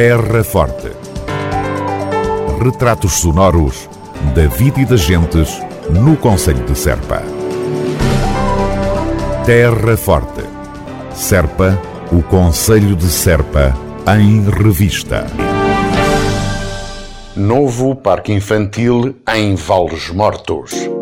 Terra Forte. Retratos sonoros da vida e das gentes no Conselho de Serpa. Terra Forte. Serpa, o Conselho de Serpa, em revista. Novo Parque Infantil em Vales Mortos.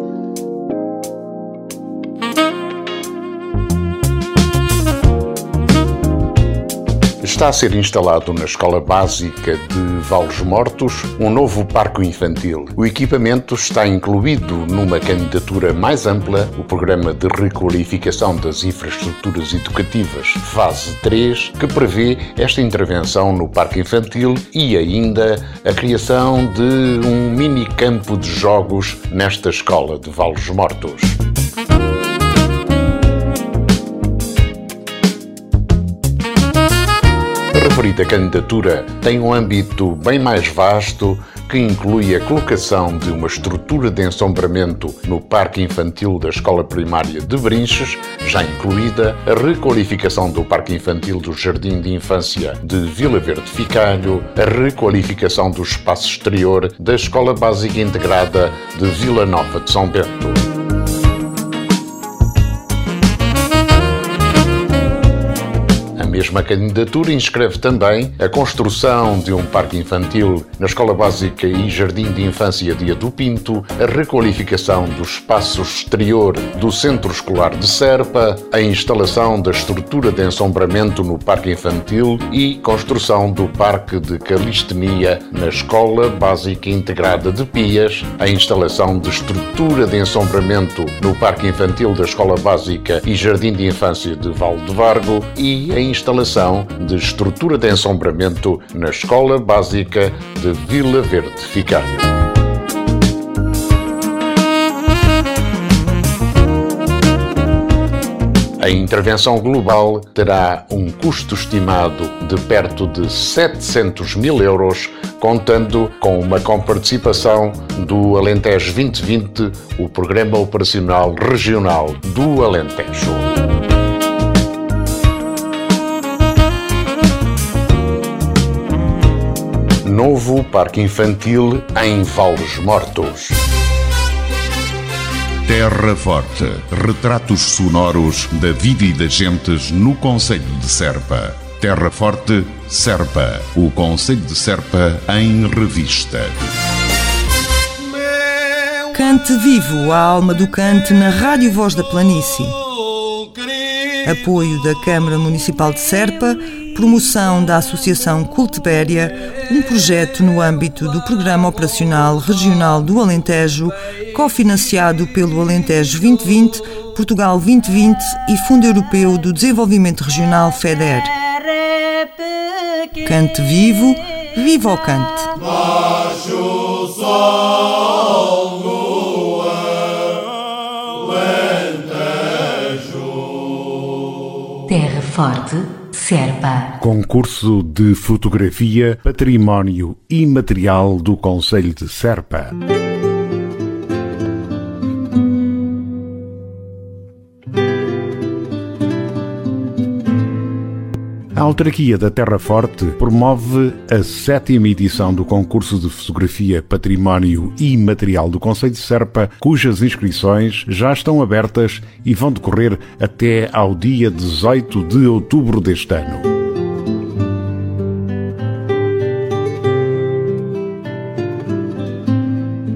Está a ser instalado na Escola Básica de Vales Mortos um novo parque infantil. O equipamento está incluído numa candidatura mais ampla, o Programa de Requalificação das Infraestruturas Educativas, fase 3, que prevê esta intervenção no parque infantil e ainda a criação de um mini campo de jogos nesta escola de Vales Mortos. Referida candidatura tem um âmbito bem mais vasto que inclui a colocação de uma estrutura de ensombramento no Parque Infantil da Escola Primária de Brinches, já incluída a requalificação do Parque Infantil do Jardim de Infância de Vila Verde Ficalho, a requalificação do espaço exterior da Escola Básica Integrada de Vila Nova de São Bento. Mesma candidatura inscreve também a construção de um parque infantil na Escola Básica e Jardim de Infância Dia do Pinto, a requalificação do espaço exterior do Centro Escolar de Serpa, a instalação da estrutura de ensombramento no parque infantil e construção do Parque de Calistenia na Escola Básica Integrada de Pias, a instalação de estrutura de ensombramento no Parque Infantil da Escola Básica e Jardim de Infância de Valdevargo e a instalação instalação de estrutura de ensombramento na Escola Básica de Vila Verde Ficário. A intervenção global terá um custo estimado de perto de 700 mil euros, contando com uma comparticipação do Alentejo 2020, o Programa Operacional Regional do Alentejo. Novo parque infantil em Vales Mortos. Terra Forte. Retratos sonoros da vida e das gentes no Conselho de Serpa. Terra Forte, Serpa. O Conselho de Serpa em revista. Cante vivo a alma do cante na Rádio Voz da Planície. Apoio da Câmara Municipal de Serpa promoção da Associação Cultibéria, um projeto no âmbito do Programa Operacional Regional do Alentejo, cofinanciado pelo Alentejo 2020, Portugal 2020 e Fundo Europeu do Desenvolvimento Regional FEDER. Cante vivo, viva o cante! Terra Forte Serpa. Concurso de Fotografia Património Imaterial do Conselho de Serpa. Autarquia da Terra Forte promove a sétima edição do concurso de fotografia Património e Material do Conselho de Serpa, cujas inscrições já estão abertas e vão decorrer até ao dia 18 de outubro deste ano.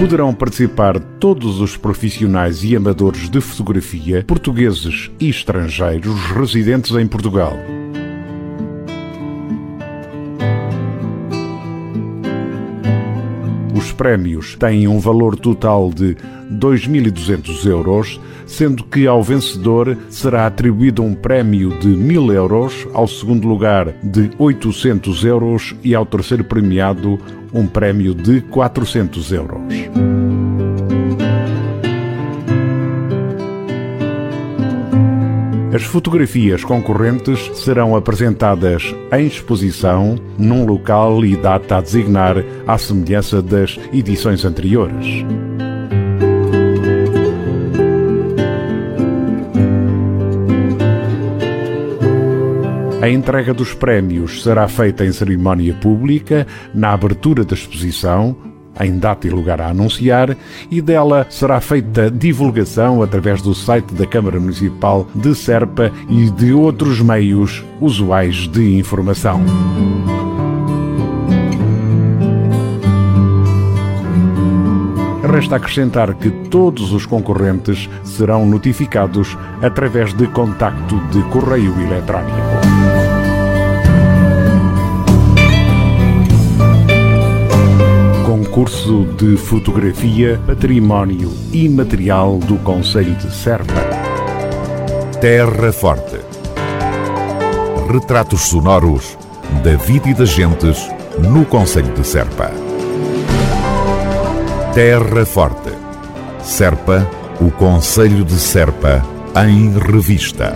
Poderão participar todos os profissionais e amadores de fotografia, portugueses e estrangeiros residentes em Portugal. Os prémios têm um valor total de 2.200 euros, sendo que ao vencedor será atribuído um prémio de 1.000 euros, ao segundo lugar de 800 euros e ao terceiro premiado um prémio de 400 euros. As fotografias concorrentes serão apresentadas em exposição num local e data a designar, à semelhança das edições anteriores. A entrega dos prémios será feita em cerimónia pública, na abertura da exposição, em data e lugar a anunciar, e dela será feita divulgação através do site da Câmara Municipal de Serpa e de outros meios usuais de informação. Resta acrescentar que todos os concorrentes serão notificados através de contacto de correio eletrónico. Concurso de Fotografia Património Imaterial do Conselho de Serpa. Terra Forte. Retratos sonoros da vida e das gentes no Conselho de Serpa. Terra Forte. Serpa, o Conselho de Serpa, em revista.